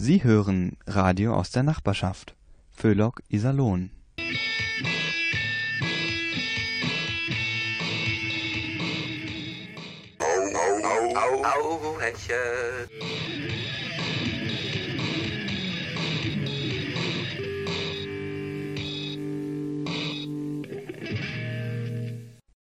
Sie hören Radio aus der Nachbarschaft. Föhlock Iserlohn. Au, au, Hänchen.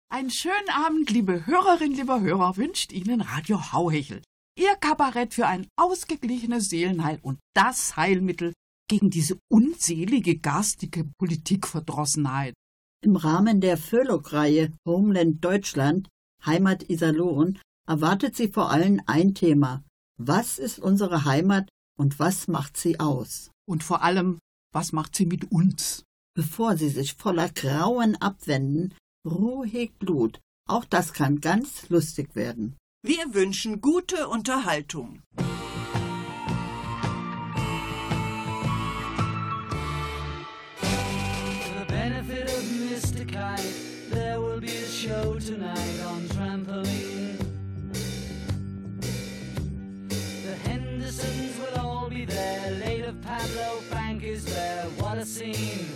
Einen schönen Abend, liebe Hörerinnen, lieber Hörer, wünscht Ihnen Radio Hauhechel. Ihr Kabarett für ein ausgeglichenes Seelenheil und das Heilmittel gegen diese unselige, garstige Politikverdrossenheit. Im Rahmen der Föhlock-Reihe Homeland Deutschland, Heimat Iserlohn, erwartet sie vor allem ein Thema. Was ist unsere Heimat und was macht sie aus? Und vor allem, was macht sie mit uns? Bevor sie sich voller Grauen abwenden, ruhig Blut. Auch das kann ganz lustig werden. Wir wünschen gute Unterhaltung. The benefit of Mr. Kite, there will be a show tonight on trampoline. The Hendersons will all be there. Later, Pablo Frank is there. What a scene!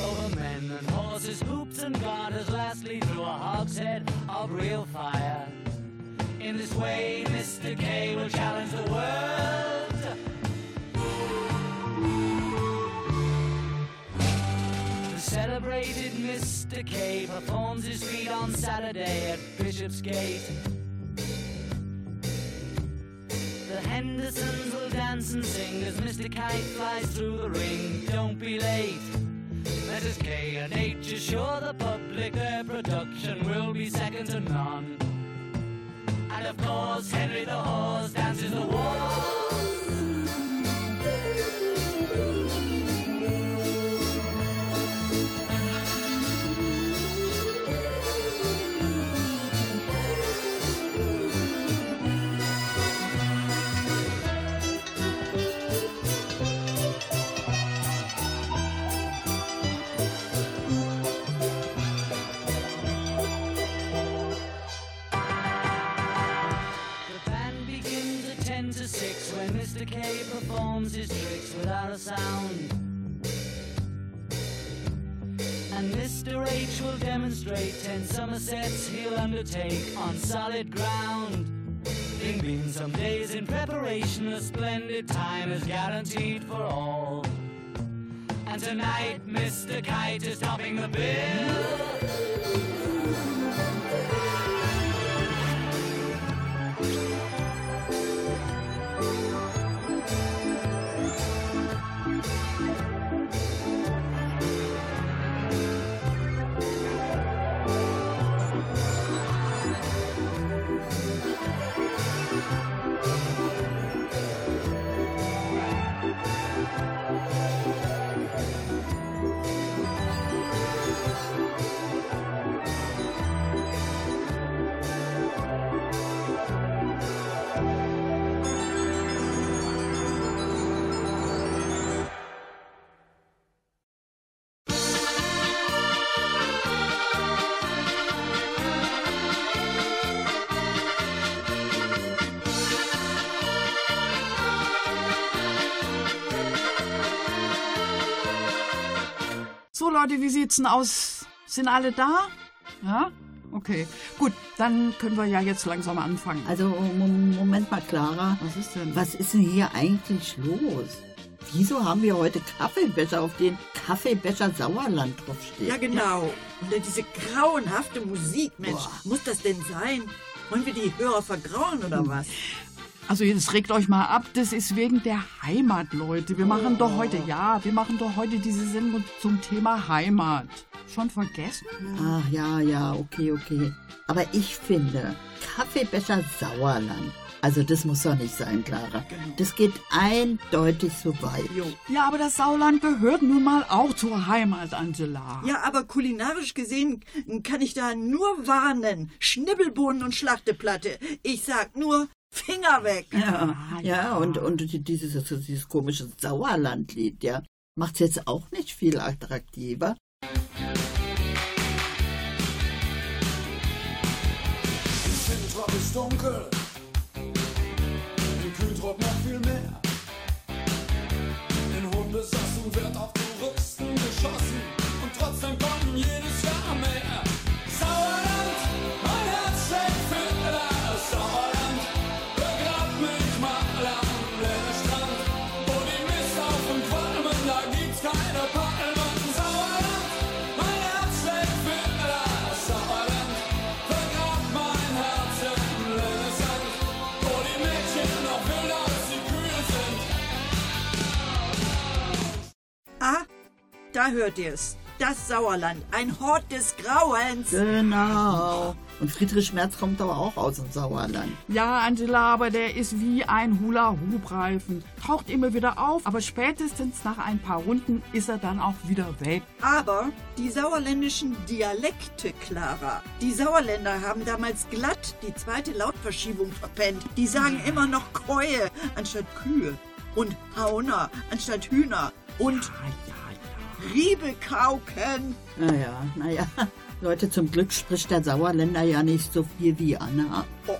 Over men and horses, hoops and garters. Lastly, through a hogshead of real fire. In this way, Mr. K will challenge the world. The celebrated Mr. K performs his feat on Saturday at Bishopsgate. The Hendersons will dance and sing as Mr. Kite flies through the ring. Don't be late. Mrs. K and H assure the public their production will be second to none. And of course, Henry the Horse dances the waltz. 6 when Mr. K performs his tricks without a sound. And Mr. H will demonstrate 10 Somersets he'll undertake on solid ground. There've been some days in preparation, a splendid time is guaranteed for all. And tonight, Mr. Kite is topping the bill. Leute, wie sieht's denn aus? Sind alle da? Ja? Okay. Gut, dann können wir ja jetzt langsam anfangen. Also, Mo- Moment mal, Clara. Was ist denn? Was ist denn hier eigentlich los? Wieso haben wir heute Kaffeebecher, auf denen Kaffeebecher Sauerland draufsteht? Ja, genau. Und dann diese grauenhafte Musik, Mensch. Boah. Muss das denn sein? Wollen wir die Hörer vergrauen oder was? Also jetzt regt euch mal ab, das ist wegen der Heimat, Leute. Wir machen doch heute, ja, wir machen doch heute diese Sendung zum Thema Heimat. Schon vergessen? Ach ja, ja, okay, okay. Aber ich finde, Kaffeebecher Sauerland. Also das muss doch nicht sein, Clara. Das geht eindeutig zu weit. Jo. Ja, aber das Sauerland gehört nun mal auch zur Heimat, Angela. Ja, aber kulinarisch gesehen kann ich da nur warnen. Schnibbelbohnen und Schlachteplatte. Ich sag nur Finger weg. Ja, ja, ja. und, und dieses, dieses komische Sauerlandlied, ja, macht's jetzt auch nicht viel attraktiver. Im Kühltrop ist dunkel, Da hört ihr's. Das Sauerland, ein Hort des Grauens. Genau. Und Friedrich Merz kommt aber auch aus dem Sauerland. Ja, Angela, aber der ist wie ein Hula-Hoop-Reifen. Taucht immer wieder auf, aber spätestens nach ein paar Runden ist er dann auch wieder weg. Aber die sauerländischen Dialekte, Clara. Die Sauerländer haben damals glatt die zweite Lautverschiebung verpennt. Die sagen immer noch Keue anstatt Kühe. Und Hauner anstatt Hühner. Und Ah, ja, ja. Riebekauken. Naja, naja. Leute, zum Glück spricht der Sauerländer ja nicht so viel wie Anna.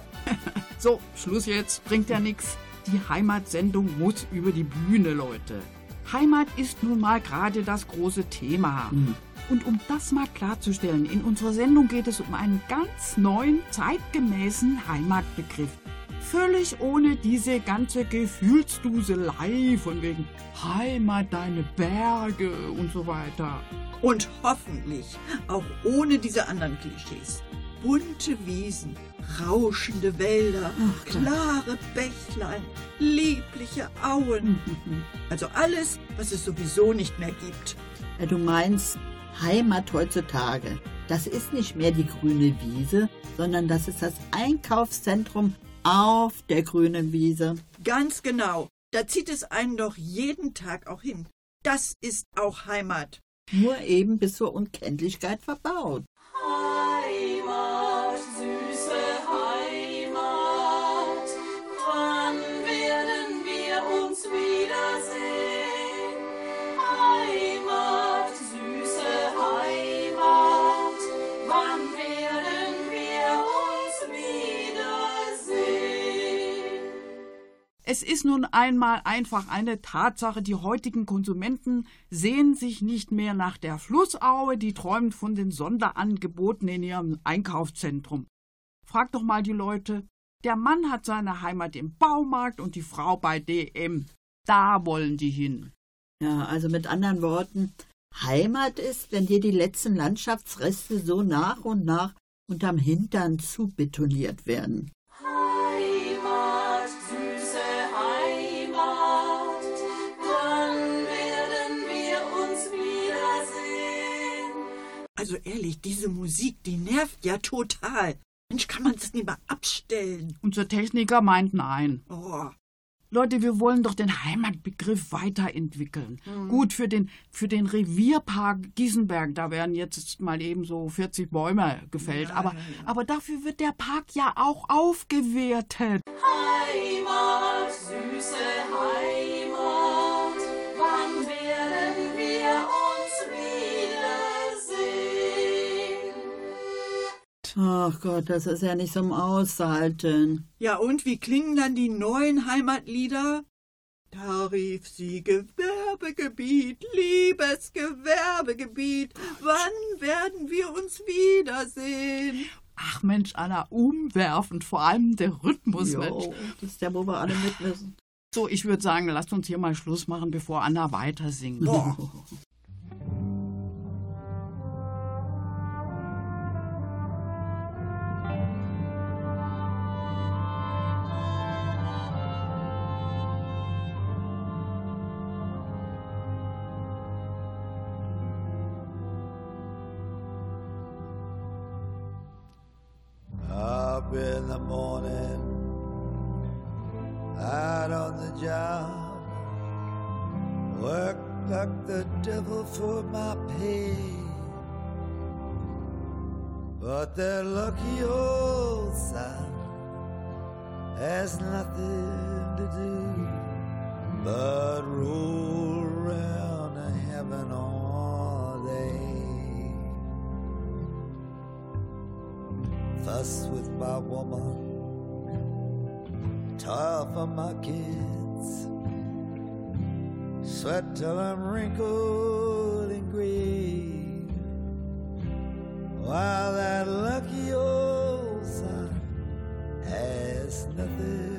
So, Schluss jetzt. Bringt ja nichts. Die Heimatsendung muss über die Bühne, Leute. Heimat ist nun mal gerade das große Thema. Und um das mal klarzustellen, in unserer Sendung geht es um einen ganz neuen, zeitgemäßen Heimatbegriff. Völlig ohne diese ganze Gefühlsduselei von wegen Heimat, deine Berge und so weiter. Und hoffentlich auch ohne diese anderen Klischees. Bunte Wiesen, rauschende Wälder, klare Bächlein, liebliche Auen. Also alles, was es sowieso nicht mehr gibt. Ja, Du meinst Heimat heutzutage. Das ist nicht mehr die grüne Wiese, sondern das ist das Einkaufszentrum auf der grünen Wiese. Ganz genau. Da zieht es einen doch jeden Tag auch hin. Das ist auch Heimat. Nur eben bis zur Unkenntlichkeit verbaut. Es ist nun einmal einfach eine Tatsache, die heutigen Konsumenten sehen sich nicht mehr nach der Flussaue, die träumen von den Sonderangeboten in ihrem Einkaufszentrum. Frag doch mal die Leute. Der Mann hat seine Heimat im Baumarkt und die Frau bei DM. Da wollen die hin. Ja, also mit anderen Worten, Heimat ist, wenn dir die letzten Landschaftsreste so nach und nach unterm Hintern zubetoniert werden. Also ehrlich, diese Musik, die nervt ja total. Mensch, kann man das nicht mal abstellen? Unser Techniker meint nein. Oh, Leute, wir wollen doch den Heimatbegriff weiterentwickeln. Gut, für den, für den Revierpark Gießenberg, da werden jetzt mal eben so 40 Bäume gefällt. aber, aber dafür wird der Park ja auch aufgewertet. Heimat, süße Heimat, Ach Gott, das ist ja nicht zum Aushalten. Ja, und wie klingen dann die neuen Heimatlieder? Da rief sie Gewerbegebiet, liebes Gewerbegebiet, wann werden wir uns wiedersehen? Ach Mensch, Anna, umwerfend, vor allem der Rhythmus, Mensch. Jo, das ist der, wo wir alle mit müssen. So, ich würde sagen, lasst uns hier mal Schluss machen, bevor Anna weiter singt. But roll around heaven all day. fuss with my woman, toil for my kids, sweat till I'm wrinkled and gray, while that lucky old son has nothing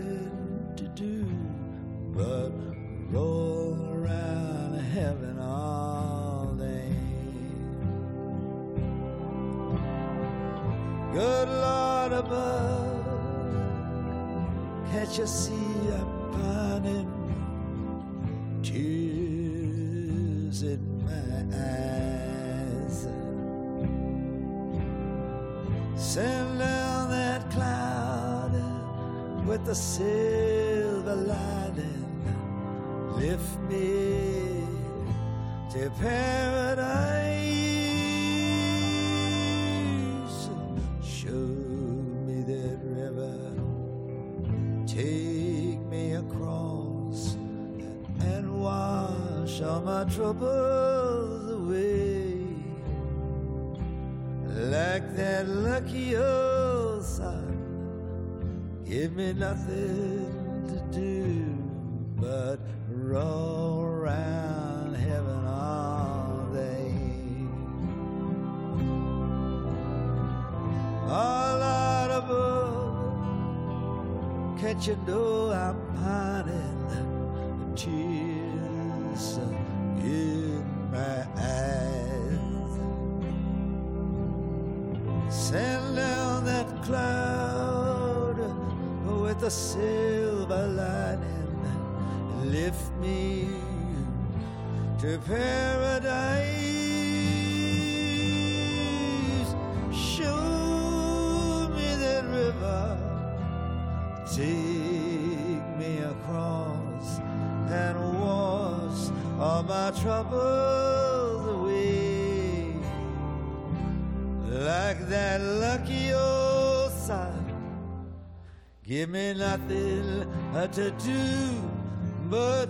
can't you see I'm troubles away. Like that lucky old sun, give me nothing to do but roll around heaven all day. All out above, can't you know I'm pining? Tears a silver lining. Lift me to paradise. Show me that river. Take me across and wash all my troubles away. Like that lucky old. Give me nothing to do but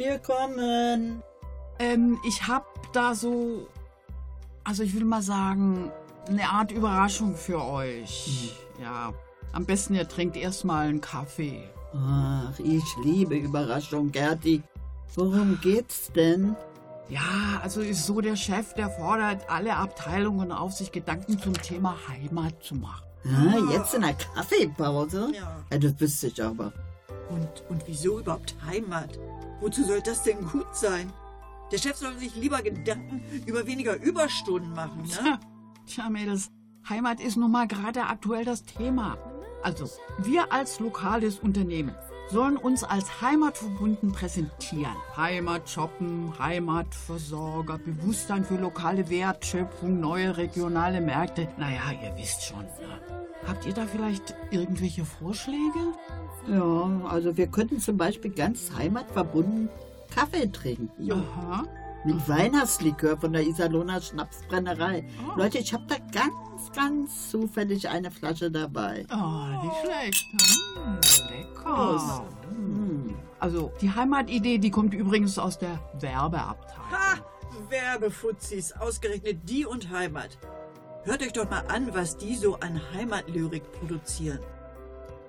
Wir kommen. Ähm, ich hab da so, also ich will mal sagen, eine Art Überraschung für euch. Ja, am besten ihr trinkt erstmal einen Kaffee. Ach, ich liebe Überraschung, Gerti. Worum geht's denn? Ja, also ist so der Chef, der fordert alle Abteilungen auf, sich Gedanken zum Thema Heimat zu machen. Ah, jetzt in der Kaffeepause? Ja. ja das wüsste ich aber. Und, und wieso überhaupt Heimat? Wozu soll das denn gut sein? Der Chef soll sich lieber Gedanken über weniger Überstunden machen, ne? Tja, Mädels, Heimat ist nun mal gerade aktuell das Thema. Also, wir als lokales Unternehmen sollen uns als heimatverbunden präsentieren. Heimat shoppen, Heimatversorger, Bewusstsein für lokale Wertschöpfung, neue regionale Märkte. Naja, ihr wisst schon. Ne? Habt ihr da vielleicht irgendwelche Vorschläge? Ja, also wir könnten zum Beispiel ganz heimatverbunden Kaffee trinken. Aha. Mit Weihnachtslikör von der Iserlohner Schnapsbrennerei. Oh. Leute, ich habe da ganz, ganz zufällig eine Flasche dabei. Oh, nicht schlecht. Hm, lecker. Hm. Also, die Heimatidee, die kommt übrigens aus der Werbeabteilung. Ha! Werbefuzis, ausgerechnet die und Heimat. Hört euch doch mal an, was die so an Heimatlyrik produzieren.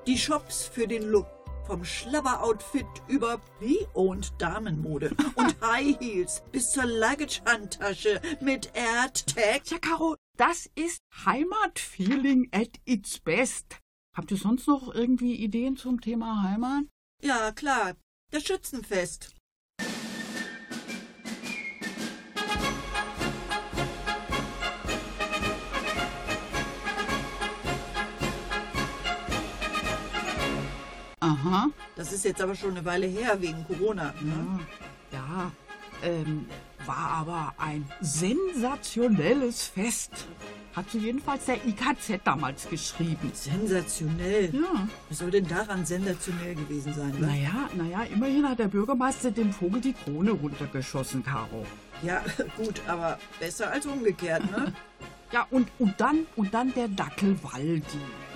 Die Shops für den Look. Vom Schlabber-Outfit über Pre-Owned Damenmode und High Heels bis zur Luggage-Handtasche mit AirTag. Tja, Caro, das ist Heimatfeeling at its best. Habt ihr sonst noch irgendwie Ideen zum Thema Heimat? Ja, klar. Das Schützenfest. Aha. Das ist jetzt aber schon eine Weile her wegen Corona. Ne? Ja, ähm, war aber ein sensationelles Fest. Hat so jedenfalls der IKZ damals geschrieben. Sensationell. Ja. Was soll denn daran sensationell gewesen sein? Ne? Naja, naja, immerhin hat der Bürgermeister dem Vogel die Krone runtergeschossen, Caro. Ja, gut, aber besser als umgekehrt, ne? Ja, und, und dann, und dann der Dackel Waldi.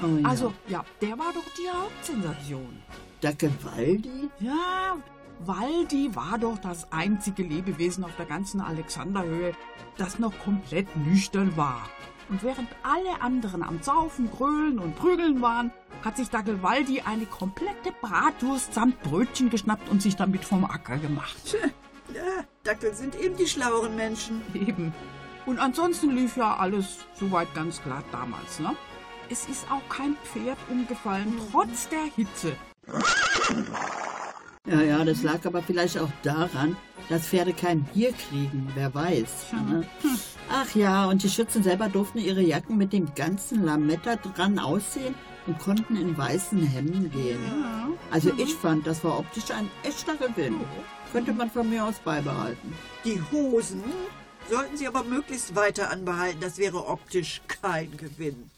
Oh ja. Also, ja, der war doch die Hauptsensation. Dackelwaldi? Ja, Waldi war doch das einzige Lebewesen auf der ganzen Alexanderhöhe, das noch komplett nüchtern war. Und während alle anderen am Saufen, Grölen und Prügeln waren, hat sich Dackel Waldi eine komplette Bratwurst samt Brötchen geschnappt und sich damit vom Acker gemacht. Ja, Dackel sind eben die schlaueren Menschen. Eben. Und ansonsten lief ja alles soweit ganz glatt damals, ne? Es ist auch kein Pferd umgefallen, trotz der Hitze. Ja, ja, das lag aber vielleicht auch daran, dass Pferde kein Bier kriegen, wer weiß. Ne? Ach ja, und die Schützen selber durften ihre Jacken mit dem ganzen Lametta dran ausziehen und konnten in weißen Hemden gehen. Also ich fand, das war optisch ein echter Gewinn. Könnte man von mir aus beibehalten. Die Hosen sollten sie aber möglichst weiter anbehalten. Das wäre optisch kein Gewinn.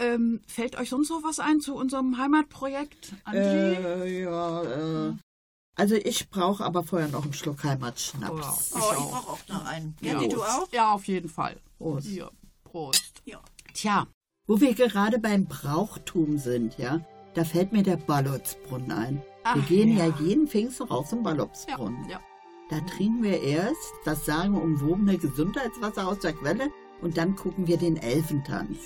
Ähm, fällt euch sonst noch was ein zu unserem Heimatprojekt? Andi? Äh, ja, äh. Also ich brauche aber vorher noch einen Schluck Heimatschnaps. Oh, ich brauche auch noch einen. Ja, Ja. du auch? Ja, auf jeden Fall. Prost. Hier, Prost. Ja. Tja, Wo wir gerade beim Brauchtum sind, ja, da fällt mir der Ballotsbrunnen ein. wir Ach, gehen ja. ja. jeden Pfingsten raus zum ja, Ballotsbrunnen. ja. Da trinken wir erst das sagenumwobene Gesundheitswasser aus der Quelle und dann gucken wir den Elfentanz.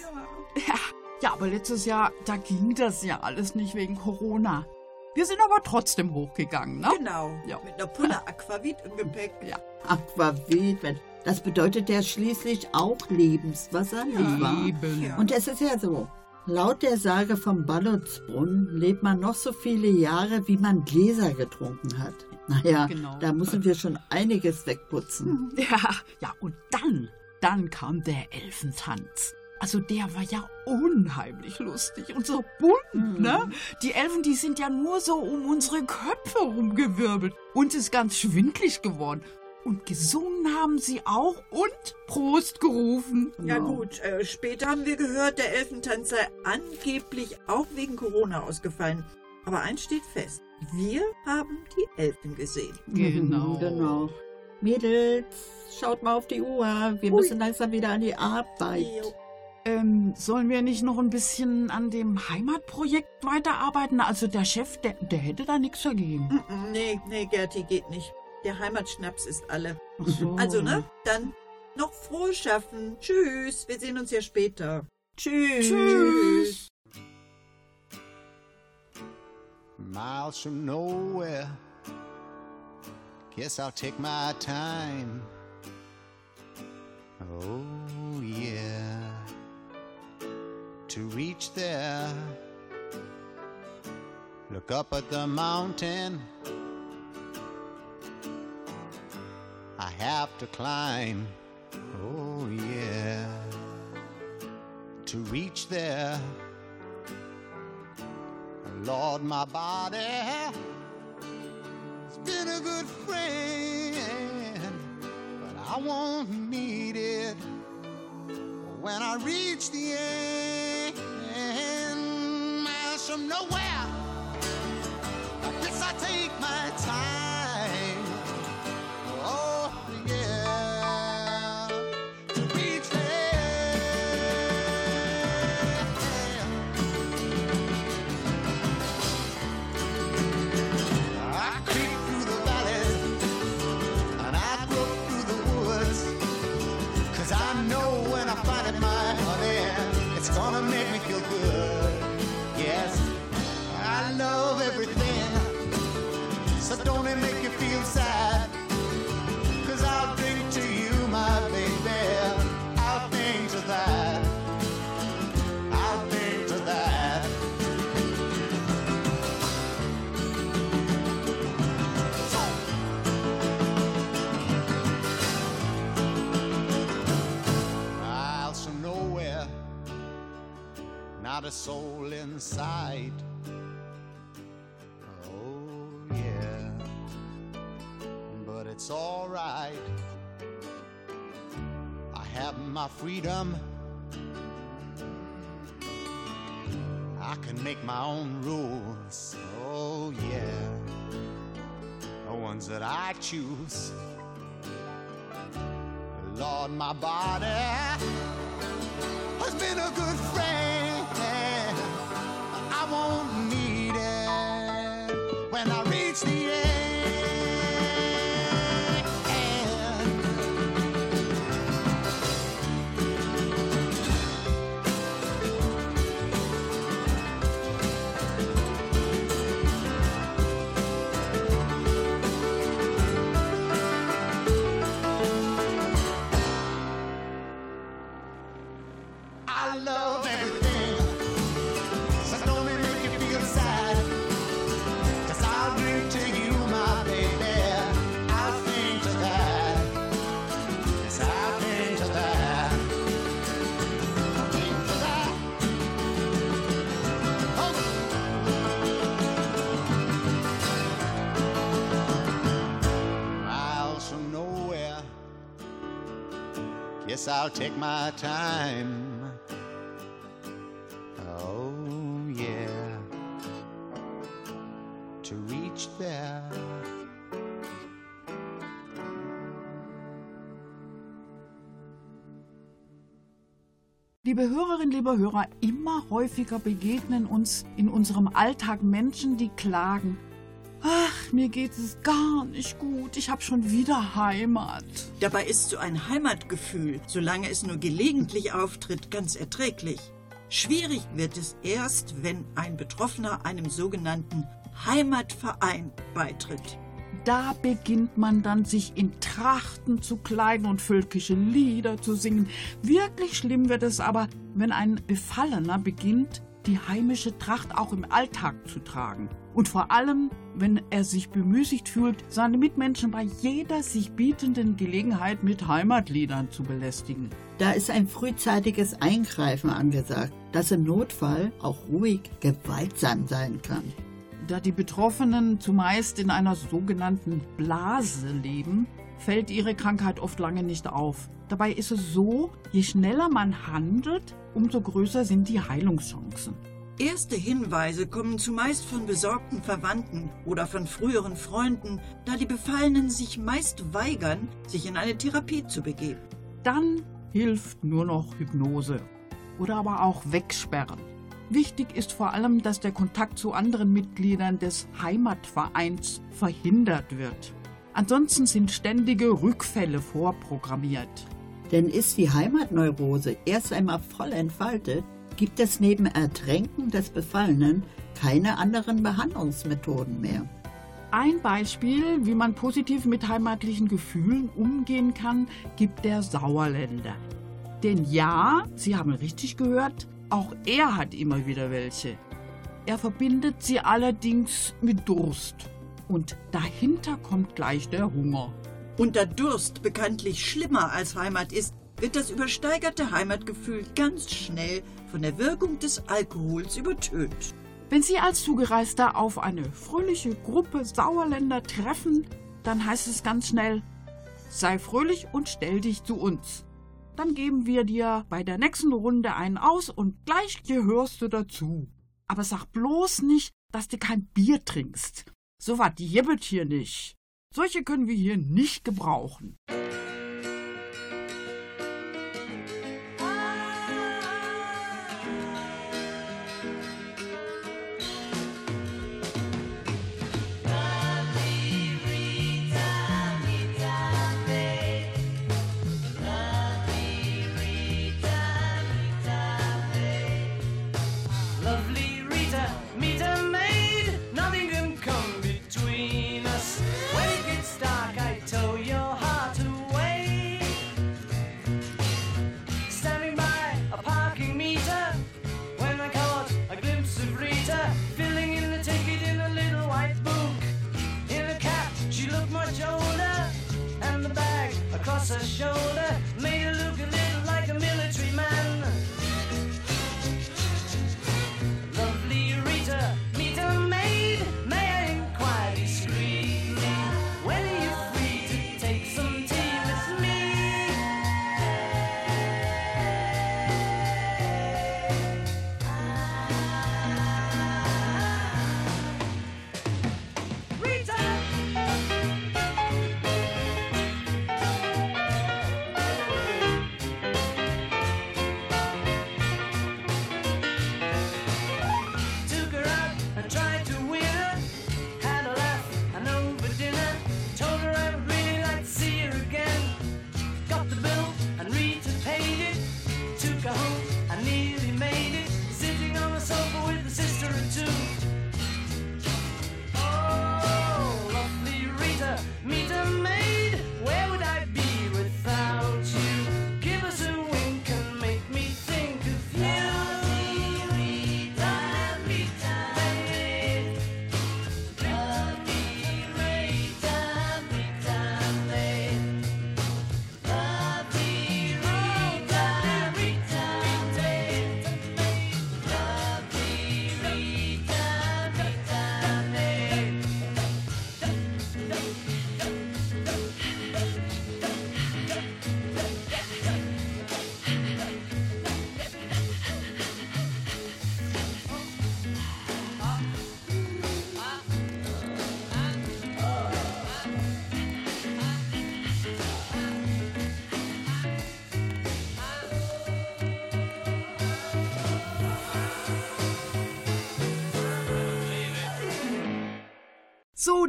Ja, ja, aber letztes Jahr, da ging das ja alles nicht wegen Corona. Wir sind aber trotzdem hochgegangen, ne? Genau. Ja. Mit einer Pulle Aquavit im Gepäck. Ja. Aquavit, das bedeutet ja schließlich auch Lebenswasser, nicht wahr? Eben. Ja. Und es ist ja so, laut der Sage vom Ballotsbrunnen lebt man noch so viele Jahre, wie man Gläser getrunken hat. Naja, Genau. da müssen wir schon einiges wegputzen. Ja, ja, und dann, dann kam der Elfentanz. Also der war ja unheimlich lustig und so bunt, ne? Die Elfen, die sind ja nur so um unsere Köpfe rumgewirbelt und ist ganz schwindlig geworden. Und gesungen haben sie auch und Prost gerufen. Ja gut, äh, später haben wir gehört, der Elfentanz sei angeblich auch wegen Corona ausgefallen. Aber eins steht fest, wir haben die Elfen gesehen. Genau. genau. Mädels, schaut mal auf die Uhr. Wir Ui. müssen langsam wieder an die Arbeit. Ähm, sollen wir nicht noch ein bisschen an dem Heimatprojekt weiterarbeiten? Also der Chef, der, der hätte da nichts dagegen. Nee, nee, Gerti, geht nicht. Der Heimatschnaps ist alle. Ach so. Also, ne? Dann noch frohes Schaffen. Tschüss, wir sehen uns ja später. Tschüss. Tschüss. Miles from nowhere. Guess I'll take my time. Oh, yeah. To reach there, look up at the mountain. I have to climb. Oh, yeah. To reach there. Lord, my body has been a good friend, but I won't need it when I reach the end. Miles from nowhere, I guess I take my time. Soul inside. Oh, yeah, but it's alright. I have my freedom. I can make my own rules. Oh, yeah, the ones that I choose. Lord, my body has been a good friend. Won't need it. When I Yes, I'll take my time. Oh, yeah. To reach there. Liebe Hörerinnen, liebe Hörer, immer häufiger begegnen uns in unserem Alltag Menschen, die klagen. Ach, mir geht es gar nicht gut. Ich habe schon wieder Heimat. Dabei ist so ein Heimatgefühl, solange es nur gelegentlich auftritt, ganz erträglich. Schwierig wird es erst, wenn ein Betroffener einem sogenannten Heimatverein beitritt. Da beginnt man dann, sich in Trachten zu kleiden und völkische Lieder zu singen. Wirklich schlimm wird es aber, wenn ein Befallener beginnt, die heimische Tracht auch im Alltag zu tragen. Und vor allem, wenn er sich bemüßigt fühlt, seine Mitmenschen bei jeder sich bietenden Gelegenheit mit Heimatliedern zu belästigen. Da ist ein frühzeitiges Eingreifen angesagt, das im Notfall auch ruhig gewaltsam sein kann. Da die Betroffenen zumeist in einer sogenannten Blase leben, fällt ihre Krankheit oft lange nicht auf. Dabei ist es so, je schneller man handelt, umso größer sind die Heilungschancen. Erste Hinweise kommen zumeist von besorgten Verwandten oder von früheren Freunden, da die Befallenen sich meist weigern, sich in eine Therapie zu begeben. Dann hilft nur noch Hypnose oder aber auch Wegsperren. Wichtig ist vor allem, dass der Kontakt zu anderen Mitgliedern des Heimatvereins verhindert wird. Ansonsten sind ständige Rückfälle vorprogrammiert. Denn ist die Heimatneurose erst einmal voll entfaltet, gibt es neben Ertränken des Befallenen keine anderen Behandlungsmethoden mehr. Ein Beispiel, wie man positiv mit heimatlichen Gefühlen umgehen kann, gibt der Sauerländer. Denn ja, Sie haben richtig gehört, auch er hat immer wieder welche. Er verbindet sie allerdings mit Durst. Und dahinter kommt gleich der Hunger. Und da Durst bekanntlich schlimmer als Heimat ist, wird das übersteigerte Heimatgefühl ganz schnell von der Wirkung des Alkohols übertönt. Wenn Sie als Zugereister auf eine fröhliche Gruppe Sauerländer treffen, dann heißt es ganz schnell, sei fröhlich und stell dich zu uns. Dann geben wir dir bei der nächsten Runde einen aus und gleich gehörst du dazu. Aber sag bloß nicht, dass du kein Bier trinkst. So was jibbet hier nicht. Solche können wir hier nicht gebrauchen.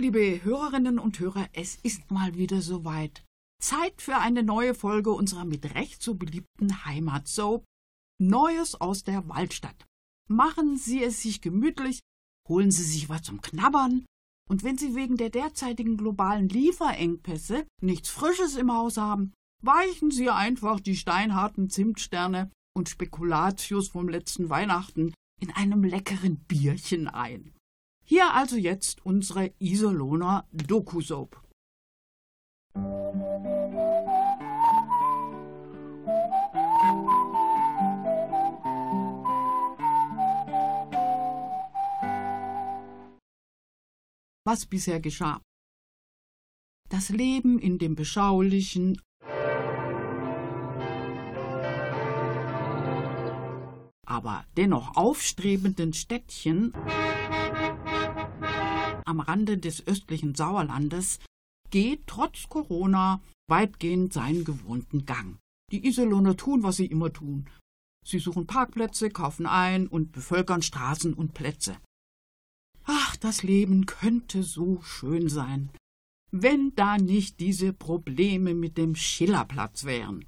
Liebe Hörerinnen und Hörer, es ist mal wieder soweit. Zeit für eine neue Folge unserer mit Recht so beliebten Heimatsoap Neues aus der Waldstadt. Machen Sie es sich gemütlich, holen Sie sich was zum Knabbern und wenn Sie wegen der derzeitigen globalen Lieferengpässe nichts Frisches im Haus haben, weichen Sie einfach die steinharten Zimtsterne und Spekulatius vom letzten Weihnachten in einem leckeren Bierchen ein. Hier also jetzt unsere Iserlohner Doku-Soap. Was bisher geschah. Das Leben in dem beschaulichen, aber dennoch aufstrebenden Städtchen am Rande des östlichen Sauerlandes geht trotz Corona weitgehend seinen gewohnten Gang. Die Iserlohner tun, was sie immer tun. Sie suchen Parkplätze, kaufen ein und bevölkern Straßen und Plätze. Ach, das Leben könnte so schön sein, wenn da nicht diese Probleme mit dem Schillerplatz wären.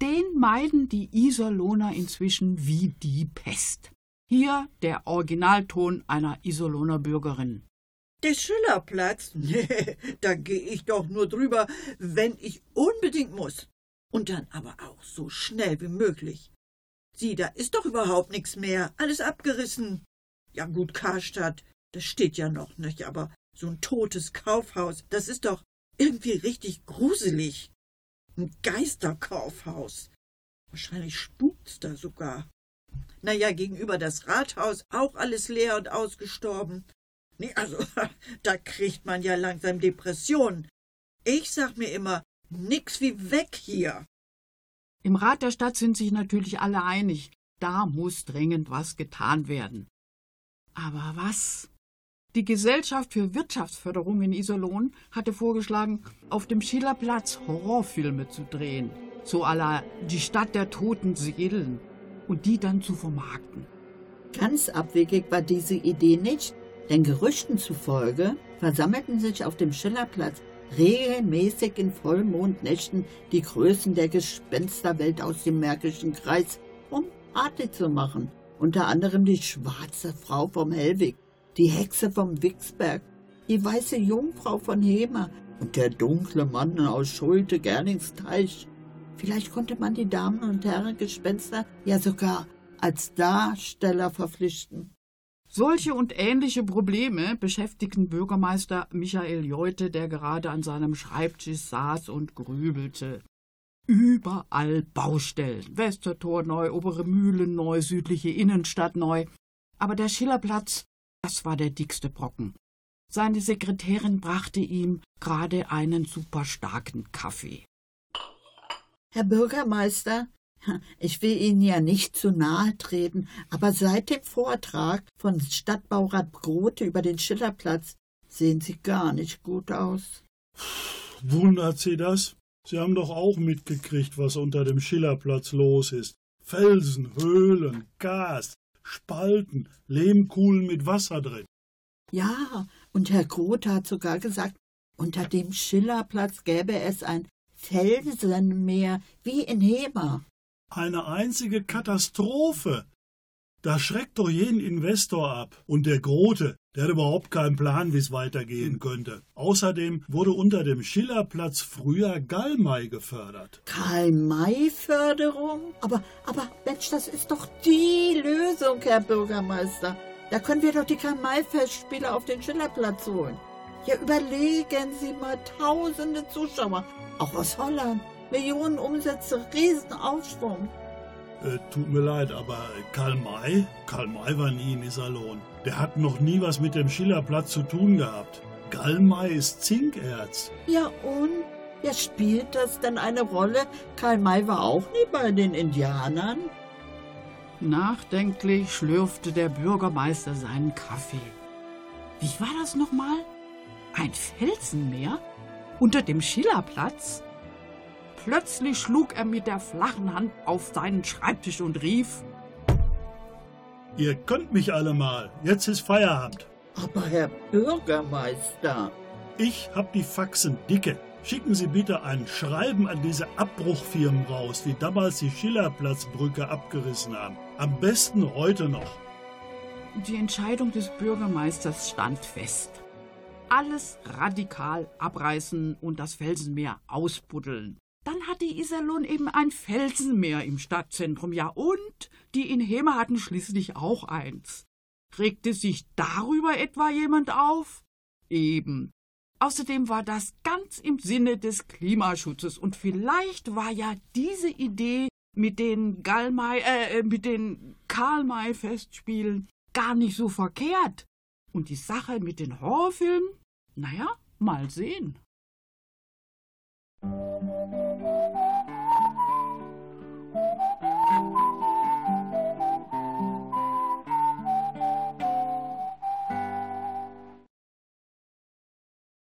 Den meiden die Iserlohner inzwischen wie die Pest. Hier der Originalton einer Iserlohner Bürgerin. Der Schillerplatz? Nee, da gehe ich doch nur drüber, wenn ich unbedingt muss. Und dann aber auch so schnell wie möglich. Sieh, da ist doch überhaupt nichts mehr. Alles abgerissen. Ja gut, Karstadt, das steht ja noch, nicht? Aber so ein totes Kaufhaus, das ist doch irgendwie richtig gruselig. Ein Geisterkaufhaus. Wahrscheinlich spukt's da sogar. Na ja, gegenüber das Rathaus auch alles leer und ausgestorben. Nee, also, da kriegt man ja langsam Depressionen. Ich sag mir immer, nix wie weg hier. Im Rat der Stadt sind sich natürlich alle einig, da muss dringend was getan werden. Aber was? Die Gesellschaft für Wirtschaftsförderung in Iserlohn hatte vorgeschlagen, auf dem Schillerplatz Horrorfilme zu drehen, so aller Die Stadt der toten Seelen, und die dann zu vermarkten. Ganz abwegig war diese Idee nicht, denn Gerüchten zufolge versammelten sich auf dem Schillerplatz regelmäßig in Vollmondnächten die Größen der Gespensterwelt aus dem Märkischen Kreis, um Party zu machen. Unter anderem die schwarze Frau vom Hellwig, die Hexe vom Wicksberg, die weiße Jungfrau von Hemer und der dunkle Mann aus Schulte-Gerlingsteich. Vielleicht konnte man die Damen und Herren Gespenster ja sogar als Darsteller verpflichten. Solche und ähnliche Probleme beschäftigten Bürgermeister Michael Jeute, der gerade an seinem Schreibtisch saß und grübelte. Überall Baustellen. Westertor neu, Obere Mühlen neu, südliche Innenstadt neu. Aber der Schillerplatz, das war der dickste Brocken. Seine Sekretärin brachte ihm gerade einen super starken Kaffee. Herr Bürgermeister, ich will Ihnen ja nicht zu nahe treten, aber seit dem Vortrag von Stadtbaurat Grote über den Schillerplatz sehen Sie gar nicht gut aus. Wundert Sie das? Sie haben doch auch mitgekriegt, was unter dem Schillerplatz los ist. Felsen, Höhlen, Gas, Spalten, Lehmkuhlen mit Wasser drin. Ja, und Herr Grote hat sogar gesagt, unter dem Schillerplatz gäbe es ein Felsenmeer wie in Hemer. Eine einzige Katastrophe. Das schreckt doch jeden Investor ab. Und der Grote, der hat überhaupt keinen Plan, wie es weitergehen könnte. Außerdem wurde unter dem Schillerplatz früher Gallmei gefördert. Karl-May-Förderung? Aber, aber, Mensch, das ist doch die Lösung, Herr Bürgermeister. Da können wir doch die Karl-May-Festspiele auf den Schillerplatz holen. Ja, überlegen Sie mal, tausende Zuschauer, auch aus Holland. Millionen Umsätze, Riesenaufschwung. Äh, tut mir leid, aber Karl May? Karl May war nie in Iserlohn. Der hat noch nie was mit dem Schillerplatz zu tun gehabt. Gallmei ist Zinkerz. Ja und? Ja, spielt das denn eine Rolle? Karl May war auch nie bei den Indianern. Nachdenklich schlürfte der Bürgermeister seinen Kaffee. Wie war das nochmal? Ein Felsenmeer? Unter dem Schillerplatz? Plötzlich schlug er mit der flachen Hand auf seinen Schreibtisch und rief Ihr könnt mich alle mal. Jetzt ist Feierabend. Aber Herr Bürgermeister. Ich hab die Faxen dicke. Schicken Sie bitte ein Schreiben an diese Abbruchfirmen raus, die damals die Schillerplatzbrücke abgerissen haben. Am besten heute noch. Die Entscheidung des Bürgermeisters stand fest. Alles radikal abreißen und das Felsenmeer ausbuddeln. Dann hatte Iserlohn eben ein Felsenmeer im Stadtzentrum, ja, und die in Hema hatten schließlich auch eins. Regte sich darüber etwa jemand auf? Eben. Außerdem war das ganz im Sinne des Klimaschutzes und vielleicht war ja diese Idee mit den Galmai, äh, äh, mit den Karl-May-Festspielen gar nicht so verkehrt. Und die Sache mit den Horrorfilmen? Naja, mal sehen.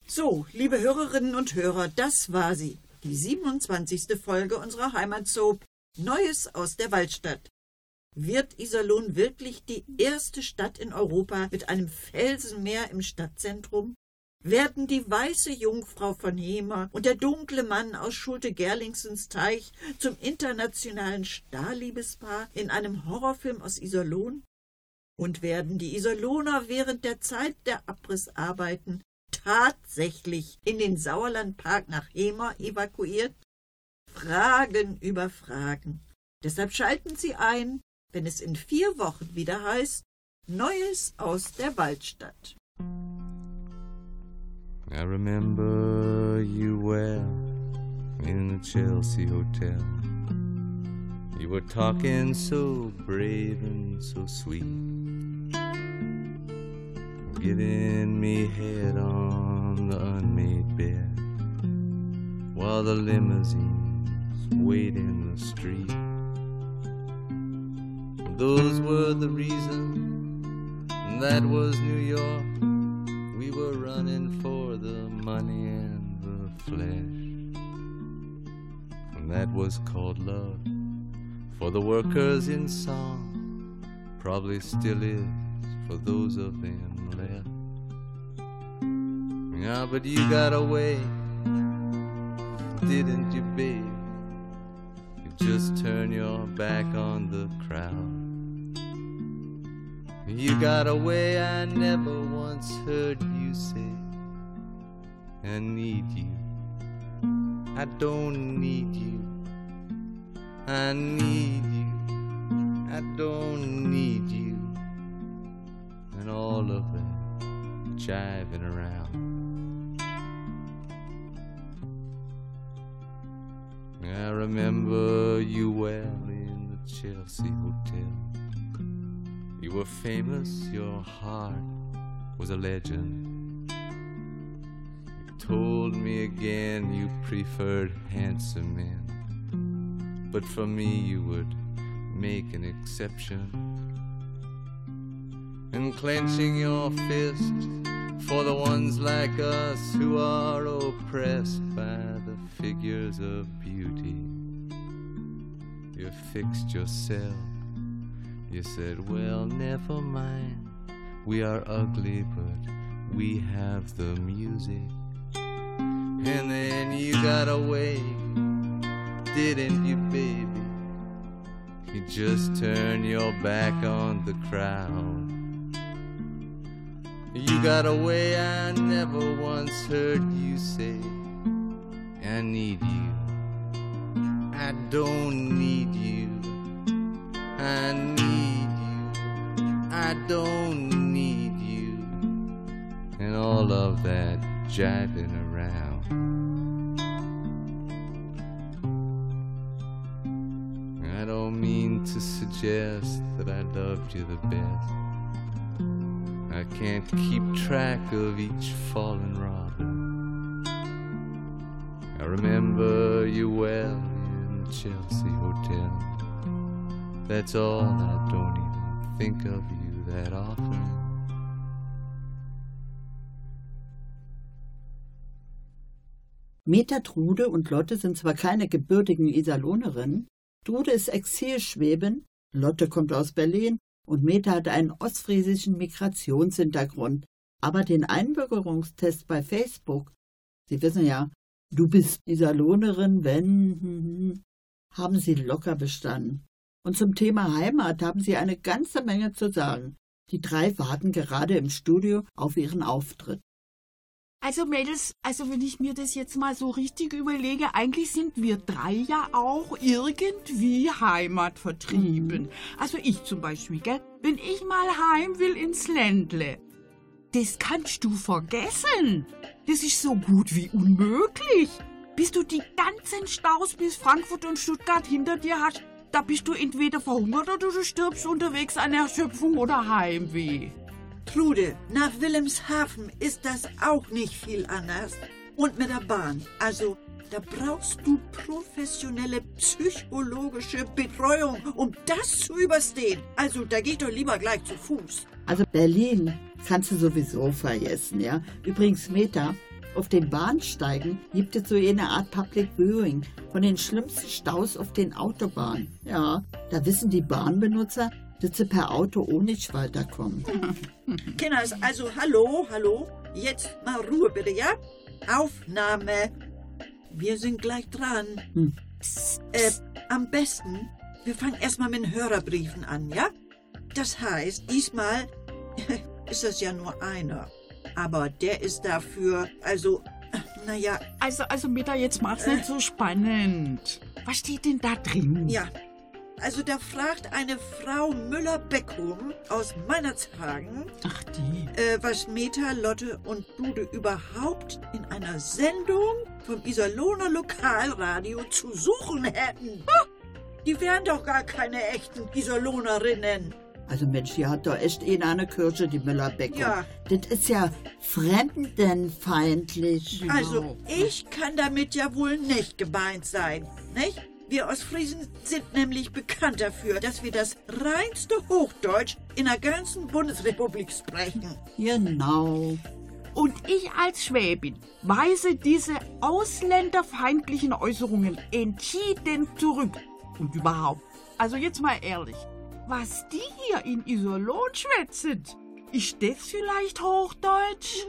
So, liebe Hörerinnen und Hörer, das war sie, die 27. Folge unserer Heimatsoap Neues aus der Waldstadt. Wird Iserlohn wirklich die erste Stadt in Europa mit einem Felsenmeer im Stadtzentrum? Werden die weiße Jungfrau von Hemer und der dunkle Mann aus Schulte-Gerlingsens Teich zum internationalen Starliebespaar in einem Horrorfilm aus Iserlohn? Und werden die Iserlohner während der Zeit der Abrissarbeiten tatsächlich in den Sauerlandpark nach Hemer evakuiert? Fragen über Fragen. Deshalb schalten Sie ein, wenn es in vier Wochen wieder heißt Neues aus der Waldstadt. I remember you well in the Chelsea Hotel. You were talking so brave and so sweet, giving me head on the unmade bed while the limousines wait in the street. Those were the reasons, that was New York. We were running for the money and the flesh. And that was called love for the workers in song. Probably still is for those of them left. Yeah, but you got away, didn't you, babe? You just turn your back on the crowd. You got away, I never once heard you say, I need you. I don't need you. I need you. I don't need you. And all of that jiving around. I remember you well in the Chelsea Hotel. You were famous, your heart was a legend. You told me again you preferred handsome men, but for me you would make an exception. And clenching your fist for the ones like us who are oppressed by the figures of beauty, you fixed yourself you said, Well, never mind. We are ugly, but we have the music. And then you got away, didn't you, baby? You just turned your back on the crowd. You got away, I never once heard you say, I need you. I don't need you. I need. I don't need you. And all of that jiving around. I don't mean to suggest that I loved you the best. I can't keep track of each fallen robin. I remember you well in the Chelsea Hotel. That's all, I don't even think of you Meta Trude und Lotte sind zwar keine gebürtigen Iserlohnerinnen, Trude ist Exilschwäbin, Lotte kommt aus Berlin und Meta hat einen ostfriesischen Migrationshintergrund. Aber den Einbürgerungstest bei Facebook, Sie wissen ja, du bist Iserlohnerin, wenn, haben Sie locker bestanden. Und zum Thema Heimat haben Sie eine ganze Menge zu sagen. Die drei warten gerade im Studio auf Ihren Auftritt. Also Mädels, also wenn ich mir das jetzt mal so richtig überlege, eigentlich sind wir drei ja auch irgendwie heimatvertrieben. Also ich zum Beispiel, gell? Wenn ich mal heim will ins Ländle, das kannst du vergessen. Das ist so gut wie unmöglich. Bis du die ganzen Staus bis Frankfurt und Stuttgart hinter dir hast, da bist du entweder verhungert oder du stirbst unterwegs an Erschöpfung oder Heimweh. Trude, nach Wilhelmshaven ist das auch nicht viel anders. Und mit der Bahn. Also, da brauchst du professionelle psychologische Betreuung, um das zu überstehen. Also, da geh doch lieber gleich zu Fuß. Also Berlin kannst du sowieso vergessen, ja. Übrigens, Meta, auf den Bahnsteigen gibt es so eine Art Public Viewing von den schlimmsten Staus auf den Autobahnen. Ja, da wissen die Bahnbenutzer, dass sie per Auto auch nicht weiterkommen. Kinders, also hallo, hallo. Jetzt mal Ruhe bitte, ja? Aufnahme. Wir sind gleich dran. Hm. Äh, am besten, wir fangen erstmal mit den Hörerbriefen an, ja? Das heißt, diesmal ist es ja nur einer. Aber der ist dafür, also, naja, Also, also Meta, jetzt mach's nicht so spannend. Was steht denn da drin? ja. Also da fragt eine Frau Müller-Beckum aus Meinerzhagen, Ach, die. äh, was Meta, Lotte und Dude überhaupt in einer Sendung vom Iserlohner Lokalradio zu suchen hätten. Ha! Die wären doch gar keine echten Iserlohnerinnen. Also Mensch, die hat doch echt eh eine Kirche, die Müller-Becker. Ja. Das ist ja fremdenfeindlich. Also, ich kann damit ja wohl nicht gemeint sein, nicht? Wir Ostfriesen sind nämlich bekannt dafür, dass wir das reinste Hochdeutsch in der ganzen Bundesrepublik sprechen. Genau. Und ich als Schwäbin weise diese ausländerfeindlichen Äußerungen entschieden zurück. Und überhaupt, also jetzt mal ehrlich, was die hier in Iserlohn schwätzen, ist das vielleicht Hochdeutsch?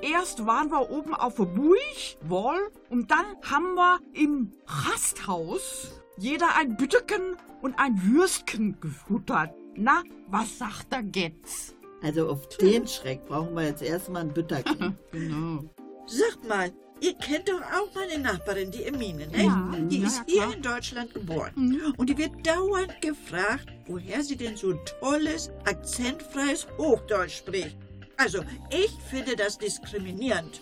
Erst waren wir oben auf der Burg, wohl, und dann haben wir im Rasthaus jeder ein Bütterken und ein Würstchen gefuttert. Na, was sagt der Getz? Also auf den Schreck brauchen wir jetzt erstmal ein Bütterchen. Genau. Sagt mal, ihr kennt doch auch meine Nachbarin, die Emine, ne? Ja, die ist ja, hier in Deutschland geboren. Mhm. Und die wird dauernd gefragt, woher sie denn so tolles, akzentfreies Hochdeutsch spricht. Also, ich finde das diskriminierend.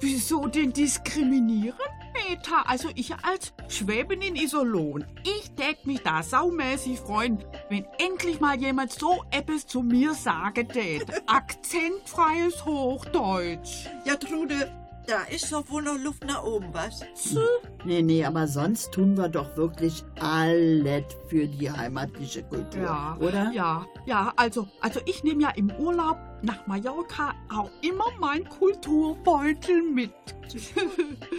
Wieso denn diskriminieren, Meta? Also ich als Schwäbin in Iserlohn, ich tät mich da saumäßig freuen, wenn endlich mal jemand so etwas zu mir sagen tät. Akzentfreies Hochdeutsch. Ja, Trude, da ist doch wohl noch Luft nach oben, was? Nee, nee, aber sonst tun wir doch wirklich alles für die heimatliche Kultur, Ja, oder? Ja, ja, also, also ich nehme ja im Urlaub nach Mallorca auch immer mein Kulturbeutel mit.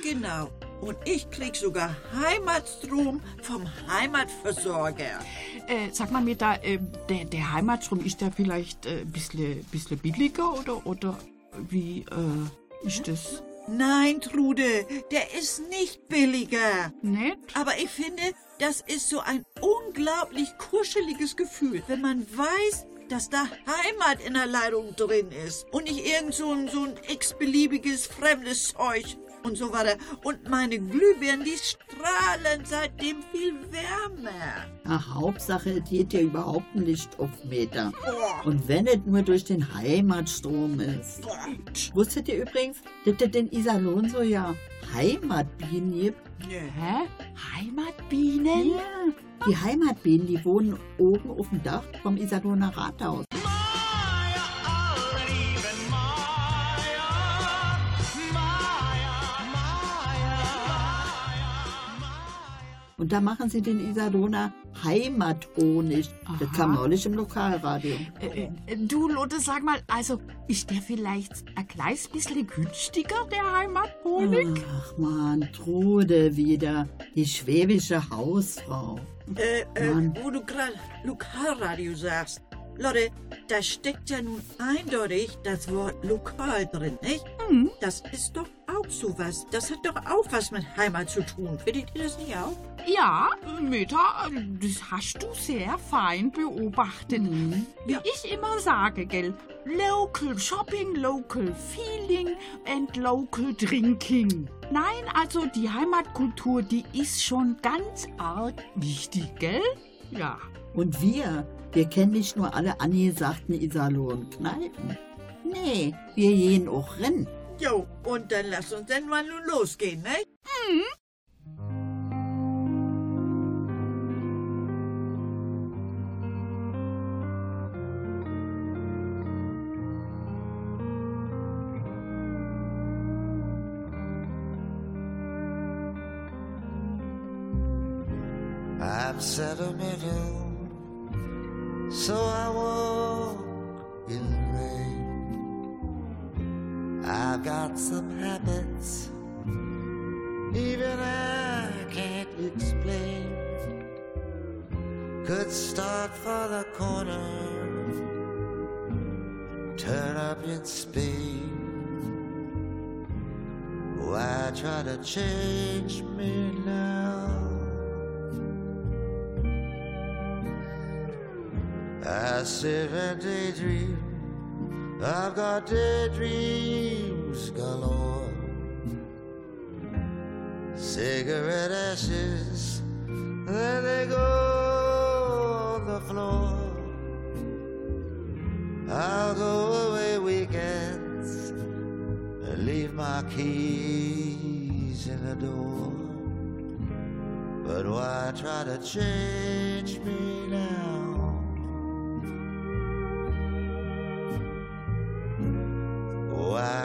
Genau. Und ich krieg sogar Heimatstrom vom Heimatversorger. äh, sag mal, Meta, äh, der, der Heimatstrom, ist der vielleicht ein äh, bisschen, bisschen billiger oder, oder wie äh, ist das? Nein, Trude, der ist nicht billiger. Nicht? Aber ich finde, das ist so ein unglaublich kuscheliges Gefühl, wenn man weiß, dass da Heimat in der Leitung drin ist und nicht irgend so ein, so ein x-beliebiges fremdes Zeug und so weiter. Und meine Glühbirnen, die strahlen seitdem viel wärmer. Ach, Hauptsache, es geht ja überhaupt ein Licht auf Meter. Und wenn es nur durch den Heimatstrom ist. Wusstet ihr übrigens, dass es in Iserlohn so ja Heimatbienen gibt? Nö. Hä? Heimatbienen? Ja. Die Heimatbienen, die wohnen oben auf dem Dach vom Iserlohner Rathaus. Und da machen sie den Iserlohner Heimathonig. Das Aha. kam neulich im Lokalradio. Äh, äh, du, Lotte, sag mal, also, ist der vielleicht ein kleines bisschen günstiger, der Heimathonig? Ach man, Trude wieder. Die schwäbische Hausfrau. Äh, äh, wo du gerade Lokalradio sagst. Lotte, da steckt ja nun eindeutig das Wort lokal drin, nicht? Mhm. Das ist doch auch sowas. Das hat doch auch was mit Heimat zu tun. Findet ihr das nicht auch? Ja, Mütter, das hast du sehr fein beobachtet. Wie ich immer sage, gell? Local Shopping, Local Feeling and Local Drinking. Nein, also die Heimatkultur, die ist schon ganz arg wichtig, gell? Ja. Und wir, wir kennen nicht nur alle angesagten Iserlohn-Kneipen. Nee, wir gehen auch rennen. Jo, und dann lass uns dann mal nun losgehen, ne? I'm sentimental, so I Got some habits, even I can't explain. Could start for the corner, turn up in Spain. Why try to change me now? I sit and daydream. I've got daydreams galore. Cigarette ashes, there they go on the floor. I'll go away weekends and leave my keys in the door. But why try to change me now?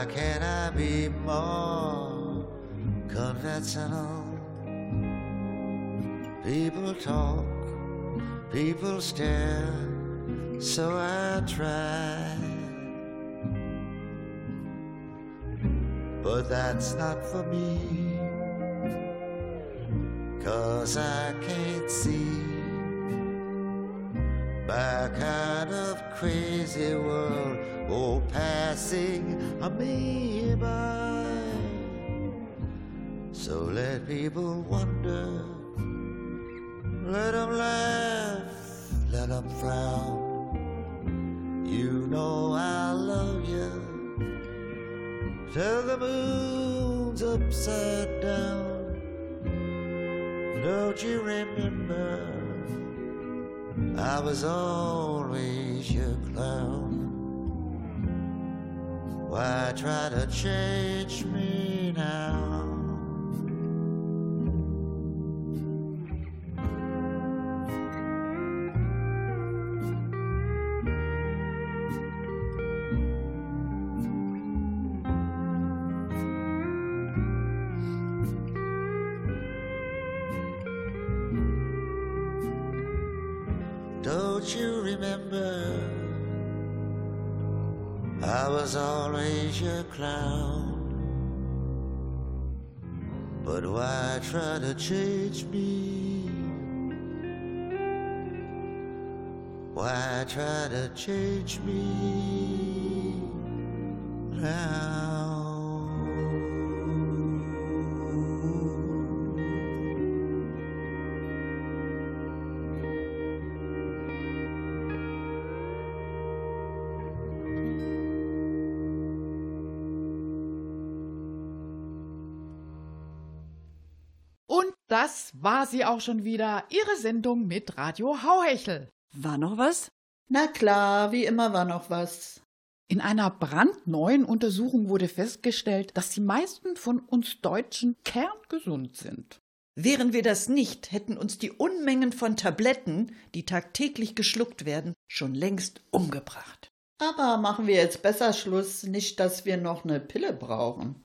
Can't I be more conventional? People talk, people stare, so I try. But that's not for me, cause I can't see my kind of crazy world, oh, passing me by. So let people wonder, let them laugh, let them frown. You know I love you till the moon's upside down. Don't you remember? I was always your clown. Why try to change me now? Change me now? Und das war sie auch schon wieder, ihre Sendung mit Radio Hauhechel. War noch was? Na klar, wie immer war noch was. In einer brandneuen Untersuchung wurde festgestellt, dass die meisten von uns Deutschen kerngesund sind. Wären wir das nicht, hätten uns die Unmengen von Tabletten, die tagtäglich geschluckt werden, schon längst umgebracht. Aber machen wir jetzt besser Schluss, nicht, dass wir noch eine Pille brauchen.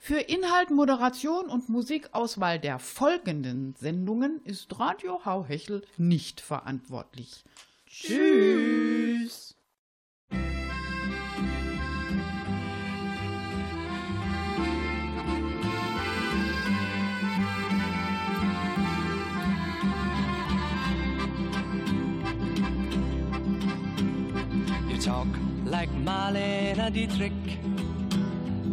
Für Inhalt, Moderation und Musikauswahl der folgenden Sendungen ist Radio Hauhechel nicht verantwortlich. Tschüss. You talk like Marlene Dietrich,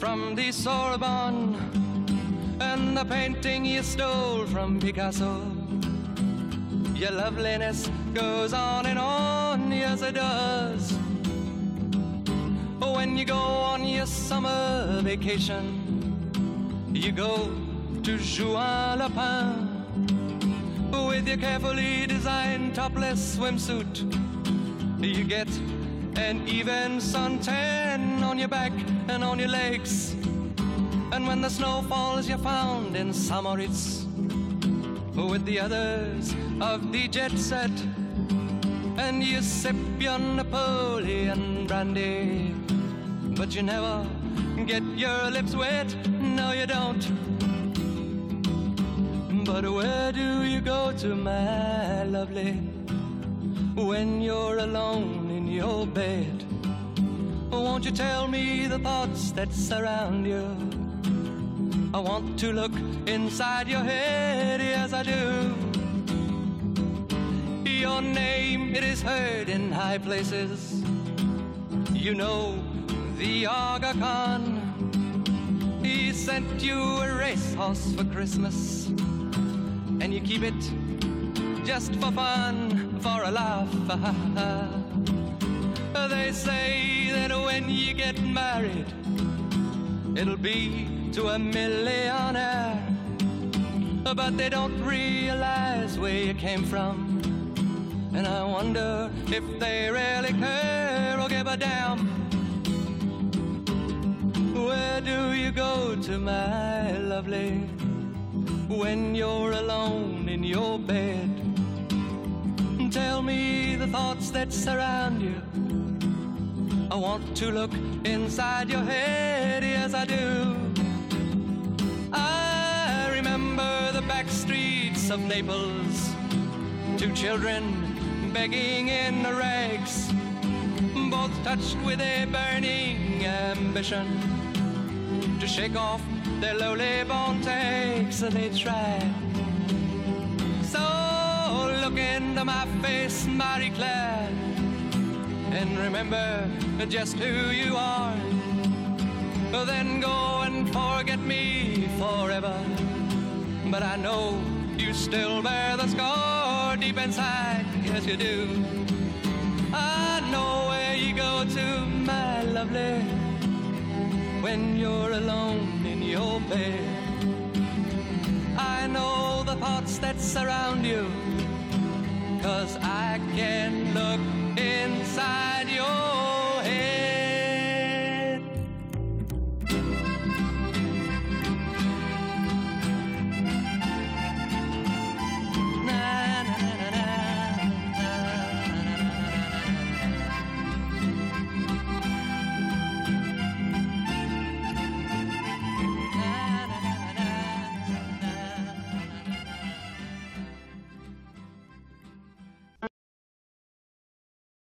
from the Sorbonne and the painting you stole from Picasso. Your loveliness goes on and on, yes, it does. When you go on your summer vacation, you go to Juan Lapin with your carefully designed topless swimsuit. You get an even suntan on your back and on your legs. And when the snow falls, you're found in Samoritz with the others of the jet set. And you sip your Napoleon brandy, but you never get your lips wet. No, you don't. But where do you go to, my lovely, when you're alone your bed? Won't you tell me the thoughts that surround you? I want to look inside your head, yes, I do. Your name, it is heard in high places. You know the Aga Khan. He sent you a racehorse for Christmas, and you keep it just for fun, for a laugh. they say that when you get married, it'll be to a millionaire. But they don't realize where you came from. And I wonder if they really care or give a damn. Where do you go to, my lovely, when you're alone in your bed? Tell me the thoughts that surround you. I want to look inside your head, yes, I do. I remember the back streets of Naples, two children begging in the rags, both touched with a burning ambition to shake off their lowly bone takes. They try. So look into my face, Marie Claire, and remember just who you are. Then go and forget me forever. But I know you still bear the scar deep inside, yes you do. I know where you go to, my lovely, when you're alone in your bed. I know the thoughts that surround you, cause I can look inside your